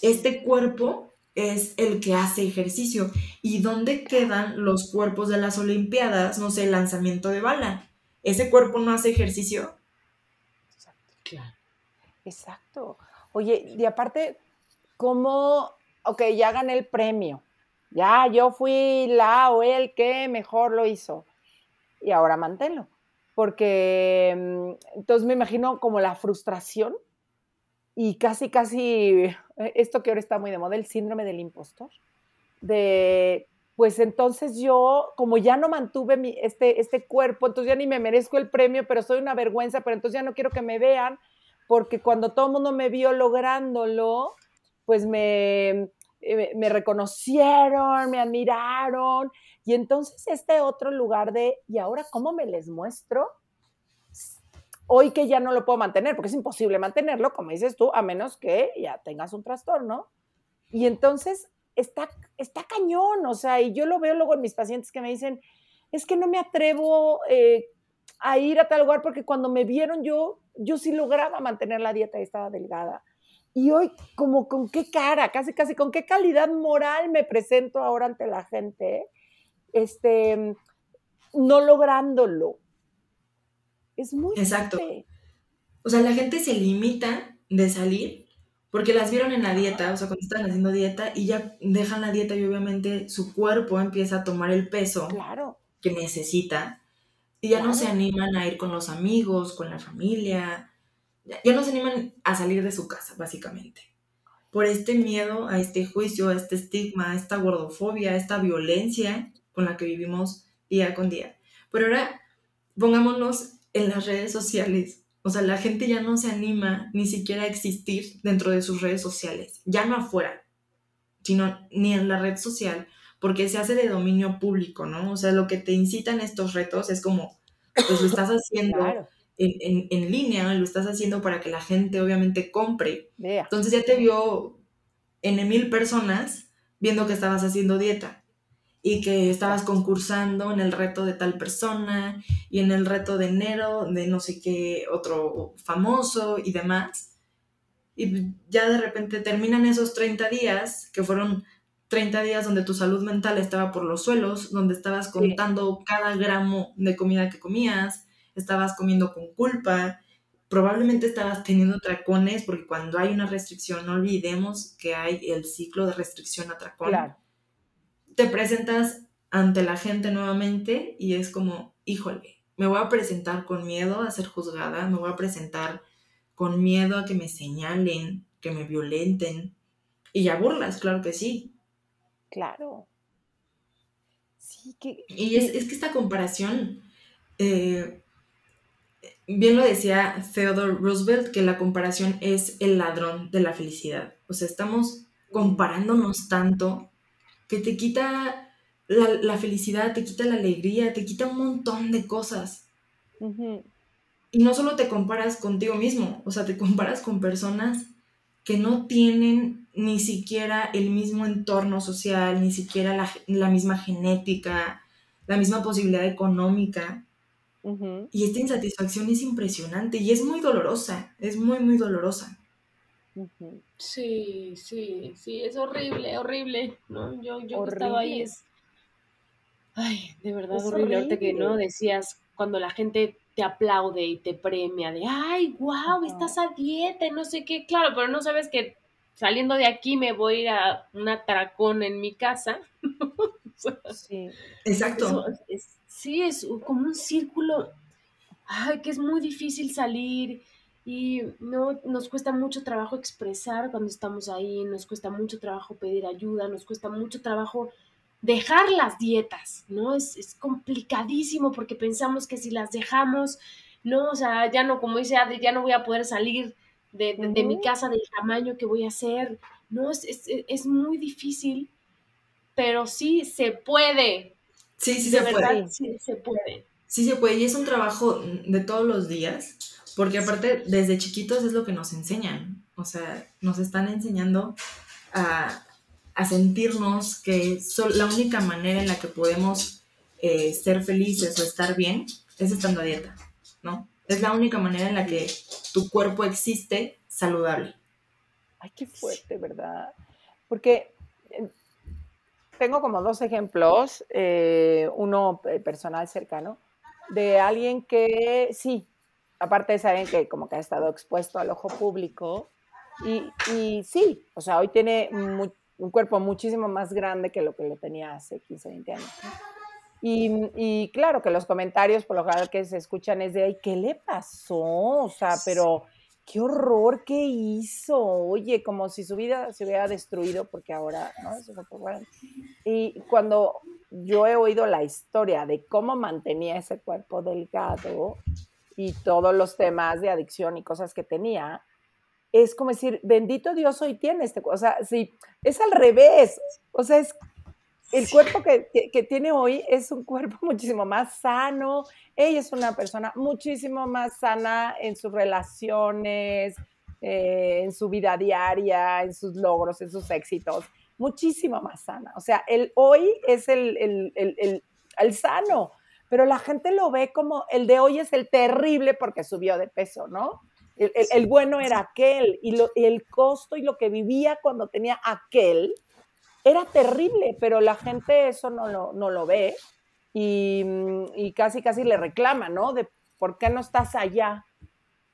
Este cuerpo es el que hace ejercicio. ¿Y dónde quedan los cuerpos de las Olimpiadas? No sé, lanzamiento de bala. ¿Ese cuerpo no hace ejercicio? Exacto. Claro. Exacto. Oye, y aparte, ¿cómo, ok, ya gané el premio? Ya, yo fui la o el que mejor lo hizo. Y ahora manténlo. Porque mm, entonces me imagino como la frustración y casi, casi, eh, esto que ahora está muy de moda, el síndrome del impostor, de, pues entonces yo, como ya no mantuve mi, este, este cuerpo, entonces ya ni me merezco el premio, pero soy una vergüenza, pero entonces ya no quiero que me vean, porque cuando todo el mundo me vio lográndolo, pues me, eh, me reconocieron, me admiraron, y entonces este otro lugar de, ¿y ahora cómo me les muestro? Hoy que ya no lo puedo mantener, porque es imposible mantenerlo, como dices tú, a menos que ya tengas un trastorno. Y entonces está, está cañón, o sea, y yo lo veo luego en mis pacientes que me dicen, es que no me atrevo eh, a ir a tal lugar porque cuando me vieron yo, yo sí lograba mantener la dieta y estaba delgada. Y hoy, como con qué cara, casi, casi, con qué calidad moral me presento ahora ante la gente, este, no lográndolo. Es muy Exacto. O sea, la gente se limita de salir porque las vieron en la dieta, o sea, cuando están haciendo dieta y ya dejan la dieta y obviamente su cuerpo empieza a tomar el peso claro. que necesita y ya no se animan a ir con los amigos, con la familia, ya, no se animan a salir de su casa, básicamente. Por este miedo a este juicio, a este estigma, a esta gordofobia, a esta violencia con la que vivimos día con día. Pero ahora pongámonos en las redes sociales. O sea, la gente ya no se anima ni siquiera a existir dentro de sus redes sociales, ya no afuera, sino ni en la red social, porque se hace de dominio público, ¿no? O sea, lo que te incitan estos retos es como, pues lo estás haciendo en, en, línea, lo estás haciendo para que la gente obviamente compre. Entonces ya te vio en mil personas viendo que estabas haciendo dieta y que estabas concursando en el reto de tal persona y en el reto de enero de no sé qué otro famoso y demás. Y ya de repente terminan esos 30 días, que fueron 30 días donde tu salud mental estaba por los suelos, donde estabas contando cada gramo de comida que comías, estabas comiendo con culpa, probablemente estabas teniendo tracones, porque cuando hay una restricción, no olvidemos que hay el ciclo de restricción a tracón. Te presentas ante la gente nuevamente y es como, híjole, me voy a presentar con miedo a ser juzgada, me voy a presentar con miedo a que me señalen, que me violenten. Y ya burlas, claro que sí. Claro. Sí, que... Y es, que esta comparación eh, bien lo decía Theodore Roosevelt, que la comparación es el ladrón de la felicidad. O sea, estamos comparándonos tanto que te quita la, felicidad, te quita la alegría, te quita un montón de cosas. Y no solo te comparas contigo mismo, o sea, te comparas con personas que no tienen ni siquiera el mismo entorno social, ni siquiera la, la misma genética, la misma posibilidad económica. Y esta insatisfacción es impresionante y es muy dolorosa, es muy, muy dolorosa. Sí, sí, sí, es horrible, horrible, ¿no? Yo, yo he estado ahí es... Ay, de verdad horrible. Ahorita que no decías, cuando la gente te aplaude y te premia de, ay, wow, estás a dieta, no sé qué, claro, pero no sabes que saliendo de aquí me voy a ir a un atracón en mi casa. sí. Exacto. es, sí, es como un círculo, ay, que es muy difícil salir y no, nos cuesta mucho trabajo expresar cuando estamos ahí, nos cuesta mucho trabajo pedir ayuda, nos cuesta mucho trabajo dejar las dietas, ¿no? Es, complicadísimo porque pensamos que si las dejamos, no, o sea, ya no, como dice Adri, ya no voy a poder salir de, mi casa del tamaño que voy a hacer, ¿no? Es, es, muy difícil, pero sí se puede, Sí, sí se puede. Sí se puede. Sí se puede y es un trabajo de todos los días, porque aparte desde chiquitos es lo que nos enseñan, o sea, nos están enseñando a, sentirnos que la única manera en la que podemos eh, ser felices o estar bien es estando a dieta, ¿no? Es la única manera en la que tu cuerpo existe saludable. Ay, qué fuerte, ¿verdad? Porque tengo como dos ejemplos, eh, uno eh, personal cercano, de alguien que sí, aparte saben que como que ha estado expuesto al ojo público y, y sí, o sea, hoy tiene un cuerpo muchísimo más grande que lo que lo tenía hace 15, 20 años. Y, y, claro que los comentarios por lo general que se escuchan es de, ay, ¿qué le pasó? O sea, pero qué horror que hizo, oye, como si su vida se hubiera destruido porque ahora, ¿no? Eso fue bueno. Y cuando yo he oído la historia de cómo mantenía ese cuerpo delgado y todos los temas de adicción y cosas que tenía, es como decir, bendito Dios hoy tiene este, o sea, sí, es al revés, o sea, es el cuerpo que, que, tiene hoy es un cuerpo muchísimo más sano. Ella es una persona muchísimo más sana en sus relaciones, eh, en su vida diaria, en sus logros, en sus éxitos. Muchísimo más sana. O sea, el hoy es el, el, el, el sano, pero la gente lo ve como el de hoy es el terrible porque subió de peso, ¿no? El, bueno era aquel y, lo, el costo y lo que vivía cuando tenía aquel era terrible, pero la gente eso no lo, no lo ve y, y, casi, casi le reclama, ¿no? De por qué no estás allá.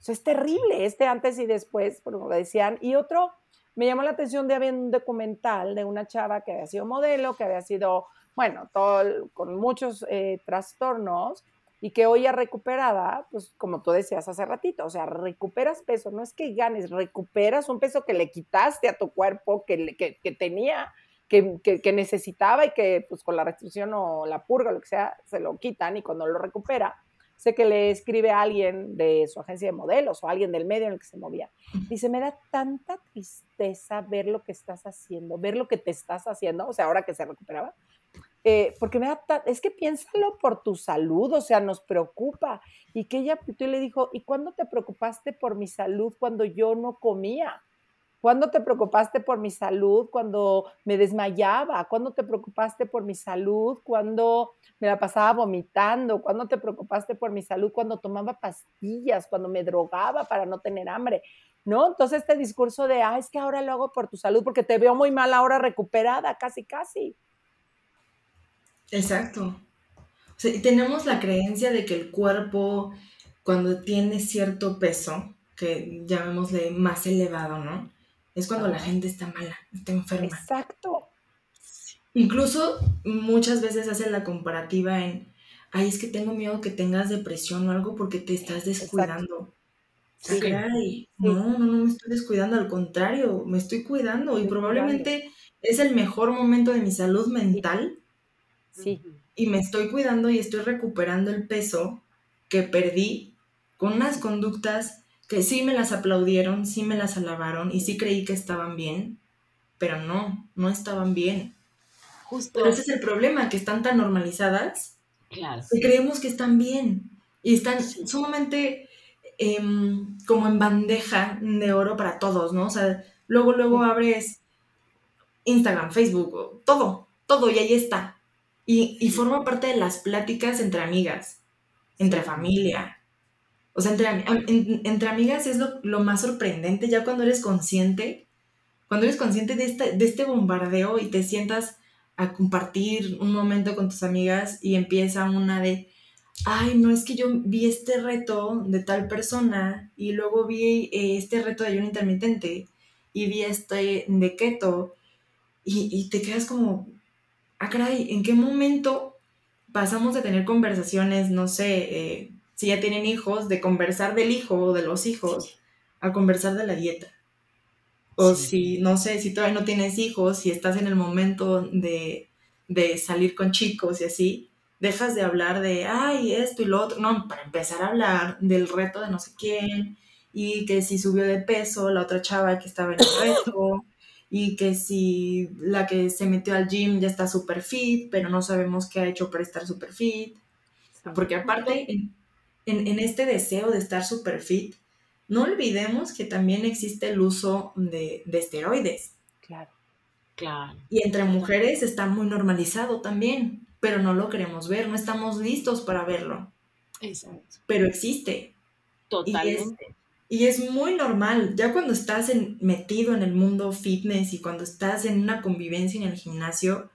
es terrible, este antes y después, como decían. Y otro, me llamó la atención de haber un documental de una chava que había sido modelo, que había sido, bueno, todo, con muchos eh, trastornos y que hoy ya recuperada, pues como tú decías hace ratito, o sea, recuperas peso, no es que ganes, recuperas un peso que le quitaste a tu cuerpo, que, que, que tenía, que, que, necesitaba y que pues con la restricción o la purga, lo que sea, se lo quitan y cuando lo recupera, sé que le escribe a alguien de su agencia de modelos o alguien del medio en el que se movía. Dice, me da tanta tristeza ver lo que estás haciendo, ver lo que te estás haciendo, o sea, ahora que se recuperaba, eh, porque me da, es que piénsalo por tu salud, o sea, nos preocupa. Y que ella tú le dijo, ¿y cuándo te preocupaste por mi salud cuando yo no comía? ¿Cuándo te preocupaste por mi salud cuando me desmayaba? ¿Cuándo te preocupaste por mi salud cuando me la pasaba vomitando? ¿Cuándo te preocupaste por mi salud cuando tomaba pastillas, cuando me drogaba para no tener hambre? ¿No? Entonces este discurso de, ah, es que ahora lo hago por tu salud porque te veo muy mal ahora recuperada, casi, casi. Exacto. O sea, tenemos la creencia de que el cuerpo, cuando tiene cierto peso, que llamémosle más elevado, ¿no? es cuando la gente está mala, está enferma. Exacto. Incluso muchas veces hacen la comparativa en, ay, es que tengo miedo que tengas depresión o algo porque te estás descuidando. Sí. no, no, no me estoy descuidando, al contrario, me estoy cuidando y probablemente es el mejor momento de mi salud mental. Sí. Y me estoy cuidando y estoy recuperando el peso que perdí con unas conductas que sí me las aplaudieron, sí me las alabaron y sí creí que estaban bien, pero no, no estaban bien. Justo. ese es el problema, que están tan normalizadas claro. que creemos que están bien y están sumamente em, como en bandeja de oro para todos, ¿no? O sea, luego, luego abres Instagram, Facebook, todo, todo y ahí está. Y, y forma parte de las pláticas entre amigas, entre familia, o sea, entre, amigas es lo, más sorprendente, ya cuando eres consciente, cuando eres consciente de este, de este bombardeo y te sientas a compartir un momento con tus amigas y empieza una de, ay, no es que yo vi este reto de tal persona y luego vi eh, este reto de ayuno intermitente y vi este de keto y, te quedas como, ah, caray, ¿en qué momento pasamos de tener conversaciones, no sé, eh, si ya tienen hijos, de conversar del hijo o de los hijos a conversar de la dieta. O si, no sé, si todavía no tienes hijos, si estás en el momento de, de salir con chicos y así, dejas de hablar de, ay, esto y lo otro. No, para empezar a hablar del reto de no sé quién, y que si subió de peso la otra chava que estaba en el reto, y que si la que se metió al gym ya está super fit, pero no sabemos qué ha hecho para estar super fit. Porque aparte, en, este deseo de estar super fit, no olvidemos que también existe el uso de, esteroides. Claro. Claro. Y entre mujeres está muy normalizado también, pero no lo queremos ver, no estamos listos para verlo. Exacto. Pero existe. Totalmente. Y es, muy normal, ya cuando estás metido en el mundo fitness y cuando estás en una convivencia en el gimnasio,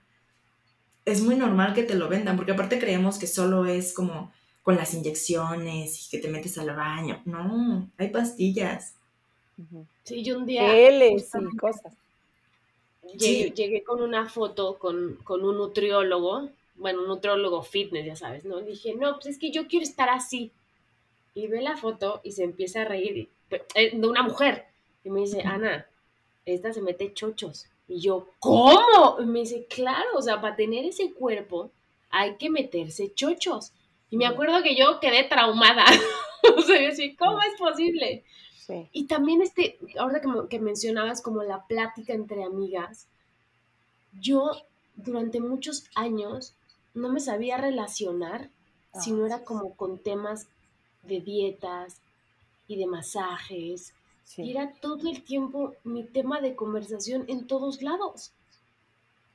es muy normal que te lo vendan, porque aparte creemos que solo es como con las inyecciones y que te metes al baño. No, hay pastillas. Sí, yo un día... y cosas. Llegué, con una foto con, un nutriólogo, bueno, un nutriólogo fitness, ya sabes, ¿no? Dije, no, pues es que yo quiero estar así. Y ve la foto y se empieza a reír eh, de una mujer. Y me dice, Ana, esta se mete chochos. Y yo, ¿cómo? Y me dice, claro, o sea, para tener ese cuerpo hay que meterse chochos. Y me acuerdo que yo quedé traumada. o sea, yo decía, ¿cómo es posible? Sí. Y también este, ahora que, que, mencionabas como la plática entre amigas, yo durante muchos años no me sabía relacionar si no era como con temas de dietas y de masajes. Y era todo el tiempo mi tema de conversación en todos lados.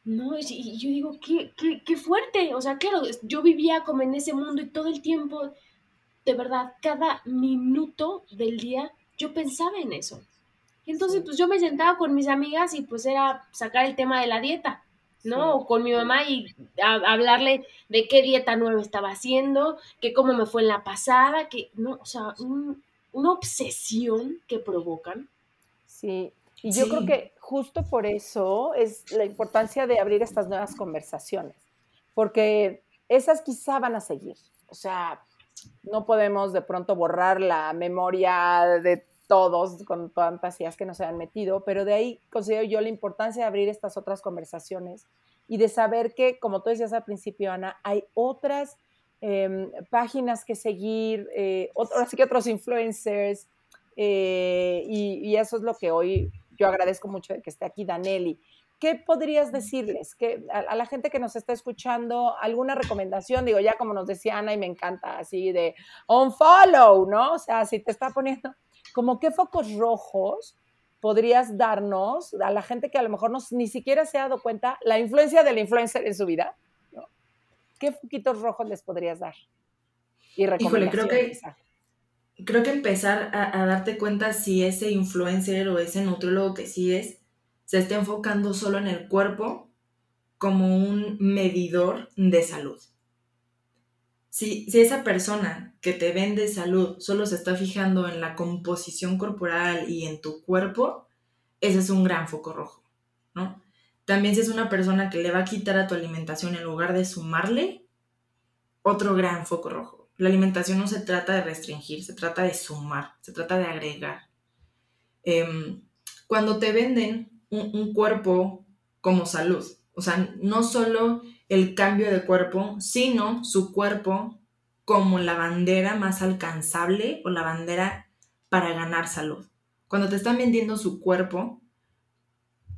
No, y yo digo, qué, qué, fuerte. O sea, claro, yo vivía como en ese mundo y todo el tiempo, de verdad, cada minuto del día yo pensaba en eso. Y entonces, pues yo me sentaba con mis amigas y pues era sacar el tema de la dieta, ¿no? O con mi mamá y hablarle de qué dieta nueva estaba haciendo, que cómo me fue en la pasada, que, no, o sea, una obsesión que provocan. Sí, y yo creo que justo por eso es la importancia de abrir estas nuevas conversaciones, porque esas quizá van a seguir. O sea, no podemos de pronto borrar la memoria de todos con fantasías que nos hayan metido, pero de ahí considero yo la importancia de abrir estas otras conversaciones y de saber que, como tú decías al principio, Ana, hay otras em, páginas que seguir, eh, así que otros influencers, eh, y, eso es lo que hoy yo agradezco mucho de que esté aquí Danelli. ¿Qué podrías decirles que a, la gente que nos está escuchando alguna recomendación? Digo, ya como nos decía Ana y me encanta así de on follow, ¿no? O sea, si te está poniendo como qué focos rojos podrías darnos a la gente que a lo mejor no, ni siquiera se ha dado cuenta la influencia del influencer en su vida, ¿no? ¿Qué foquitos rojos les podrías dar? Y Híjole, creo que creo que empezar a, darte cuenta si ese influencer o ese nutriólogo que sigues se está enfocando solo en el cuerpo como un medidor de salud. Si, esa persona que te vende salud solo se está fijando en la composición corporal y en tu cuerpo, ese es un gran foco rojo, ¿no? También si es una persona que le va a quitar a tu alimentación en lugar de sumarle, otro gran foco rojo la alimentación no se trata de restringir, se trata de sumar, se trata de agregar. Em, cuando te venden un, cuerpo como salud, o sea, no solo el cambio de cuerpo, sino su cuerpo como la bandera más alcanzable o la bandera para ganar salud. Cuando te están vendiendo su cuerpo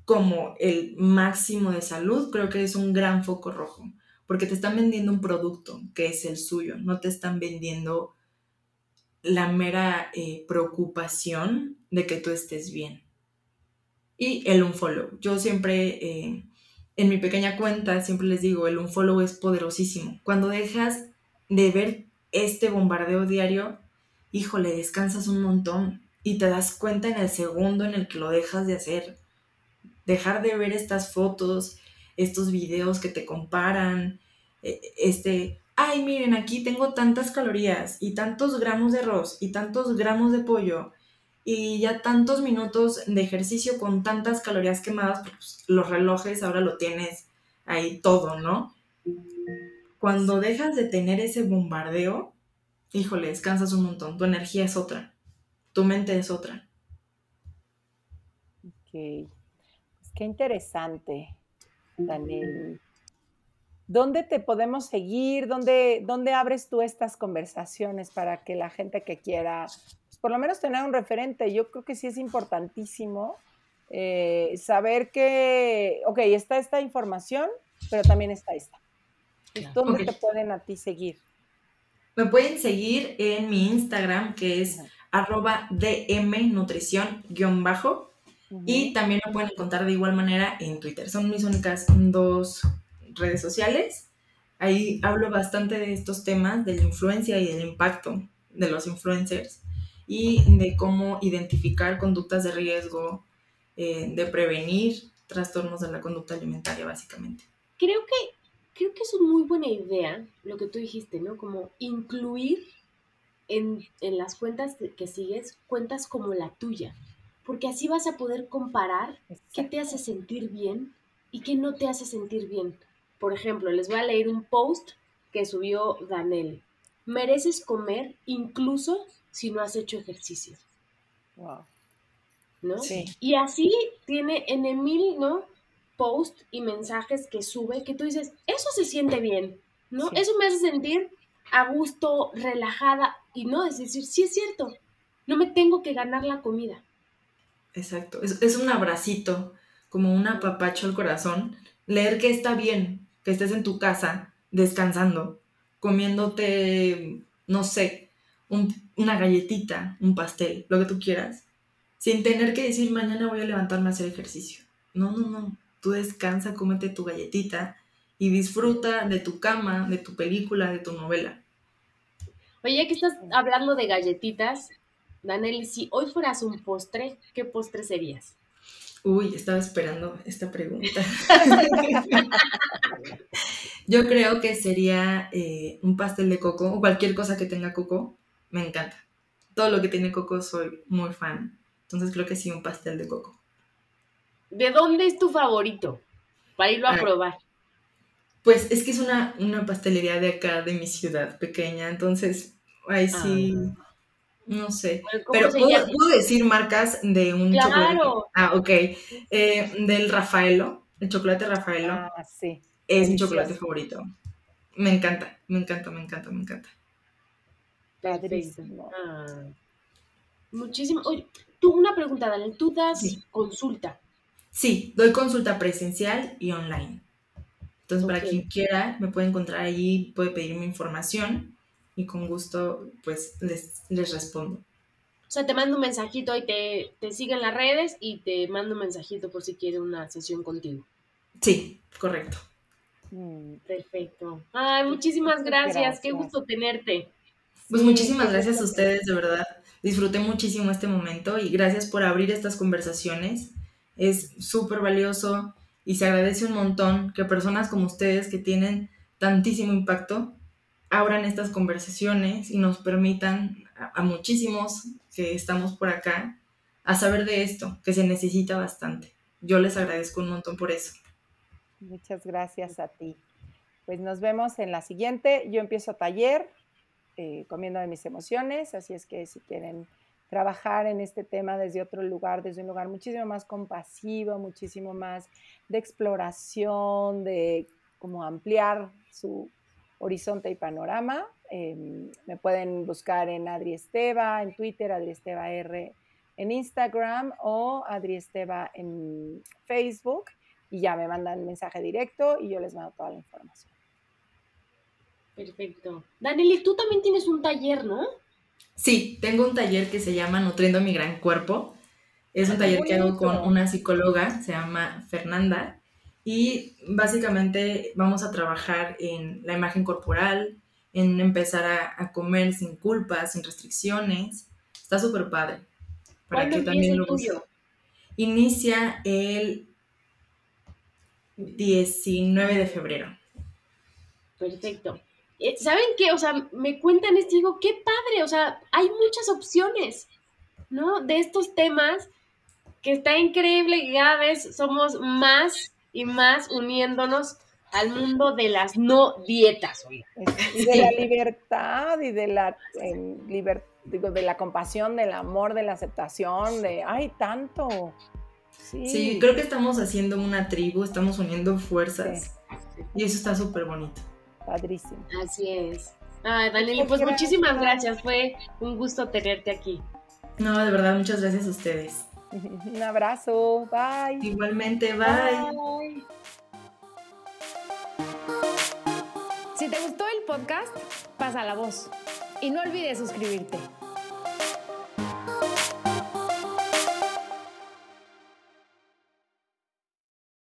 como el máximo de salud, creo que es un gran foco rojo porque te están vendiendo un producto que es el suyo, no te están vendiendo la mera eh, preocupación de que tú estés bien. Y el unfollow. Yo siempre, eh, en mi pequeña cuenta, siempre les digo, el unfollow es poderosísimo. Cuando dejas de ver este bombardeo diario, híjole, descansas un montón y te das cuenta en el segundo en el que lo dejas de hacer. Dejar de ver estas fotos, estos videos que te comparan, eh, este, ay, miren, aquí tengo tantas calorías y tantos gramos de arroz y tantos gramos de pollo y ya tantos minutos de ejercicio con tantas calorías quemadas, pues, los relojes ahora lo tienes ahí todo, ¿no? Cuando dejas de tener ese bombardeo, híjole, descansas un montón, tu energía es otra, tu mente es otra. Ok, pues qué interesante, Daniel. ¿Dónde te podemos seguir? ¿Dónde, ¿Dónde abres tú estas conversaciones para que la gente que quiera, por lo menos tener un referente? Yo creo que sí es importantísimo eh, saber que, ok, está esta información, pero también está esta. ¿Dónde te pueden a ti seguir? Me pueden seguir en mi Instagram, que es arroba dmnutrición-bajo. Y también me pueden encontrar de igual manera en Twitter. Son mis únicas dos redes sociales. Ahí hablo bastante de estos temas, de la influencia y del impacto de los influencers y de cómo identificar conductas de riesgo, eh, de prevenir trastornos de la conducta alimentaria, básicamente. Creo que, creo que es una muy buena idea lo que tú dijiste, ¿no? Como incluir en, en las cuentas que sigues cuentas como la tuya, porque así vas a poder comparar qué te hace sentir bien y qué no te hace sentir bien. Por ejemplo, les voy a leer un post que subió Danel. Mereces comer incluso si no has hecho ejercicio. Wow. ¿No? Sí. Y así tiene en mil, ¿no? Post y mensajes que sube que tú dices, eso se siente bien, ¿no? Eso me hace sentir a gusto, relajada y no, es decir, sí es cierto, no me tengo que ganar la comida. Exacto, es, es un abracito, como un apapacho al corazón, leer que está bien, que estés en tu casa descansando, comiéndote, no sé, una galletita, un pastel, lo que tú quieras, sin tener que decir mañana voy a levantarme a hacer ejercicio. No, no, no. Tú descansa, cómete tu galletita y disfruta de tu cama, de tu película, de tu novela. Oye, que estás hablando de galletitas, Danel, si hoy fueras un postre, ¿qué postre serías? Uy, estaba esperando esta pregunta. Yo creo que sería eh, un pastel de coco o cualquier cosa que tenga coco. Me encanta. Todo lo que tiene coco soy muy fan. Entonces creo que sí, un pastel de coco. ¿De dónde es tu favorito? Para irlo a Ah. probar. Pues es que es una, una pastelería de acá, de mi ciudad pequeña. Entonces, ay, sí. No sé. Bueno, ¿Cómo Pero ¿puedo, puedo decir marcas de un chocolate. Claro. Ah, ok. Eh, del Rafaelo, el chocolate Rafaelo, Ah, sí. es mi chocolate favorito. Me encanta, me encanta, me encanta, me encanta. Padrísimo. Ah. Muchísimo. Oye, tú una pregunta, Daniel. ¿Tú das Sí. consulta? Sí, doy consulta presencial y online. Entonces, para quien quiera, me puede encontrar ahí, puede pedirme información y con gusto, pues, les, les respondo. O sea, te mando un mensajito y te, te sigue en las redes y te mando un mensajito por si quiere una sesión contigo. Sí, correcto. Mm, Perfecto. Ay, muchísimas gracias. Qué gusto tenerte. Pues muchísimas gracias a ustedes, de verdad. Disfruté muchísimo este momento y gracias por abrir estas conversaciones. Es súper valioso y se agradece un montón que personas como ustedes que tienen tantísimo impacto abran estas conversaciones y nos permitan a, a muchísimos que estamos por acá a saber de esto, que se necesita bastante. Yo les agradezco un montón por eso. Muchas gracias a ti. Pues nos vemos en la siguiente. Yo empiezo taller eh, comiendo de mis emociones, así es que si quieren trabajar en este tema desde otro lugar, desde un lugar muchísimo más compasivo, muchísimo más de exploración, de como ampliar su horizonte y panorama, eh, me pueden buscar en Adri Esteva, en Twitter, Adri Esteva R en Instagram o Adri Esteva en Facebook y ya me mandan mensaje directo y yo les mando toda la información. Perfecto. Daniel, y tú también tienes un taller, ¿no? Sí, tengo un taller que se llama Nutriendo mi gran cuerpo. Es un Ah, taller que hago con una psicóloga, se llama Fernanda, y básicamente vamos a trabajar en la imagen corporal, en empezar a, a comer sin culpas, sin restricciones. Está súper padre. Para ¿Cuándo que también lo tuyo? Inicia el 19 de febrero. Perfecto. Eh, ¿Saben qué? O sea, me cuentan esto y digo, qué padre. O sea, hay muchas opciones, ¿no? De estos temas que está increíble que cada vez somos más y más uniéndonos al mundo de las no dietas. oiga. Y de la libertad y de la, liber- digo, de la compasión, del amor, de la aceptación, de, ay, tanto. Sí, Sí, creo que estamos haciendo una tribu, estamos uniendo fuerzas y eso está súper bonito. Padrísimo. Así es. Ay, Muchas pues gracias. muchísimas gracias. Fue un gusto tenerte aquí. No, de verdad, muchas gracias a ustedes. Un abrazo, bye. Igualmente, bye. Bye. Si te gustó el podcast, pasa la voz. Y no olvides suscribirte.